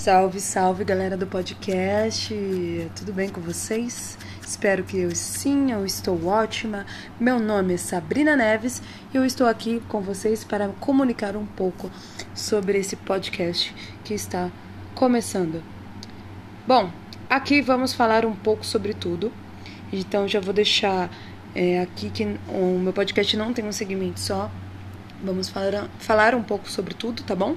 Salve, salve galera do podcast, tudo bem com vocês? Espero que eu sim, eu estou ótima. Meu nome é Sabrina Neves e eu estou aqui com vocês para comunicar um pouco sobre esse podcast que está começando. Bom, aqui vamos falar um pouco sobre tudo, então já vou deixar é, aqui que o meu podcast não tem um segmento só. Vamos falar, falar um pouco sobre tudo, tá bom?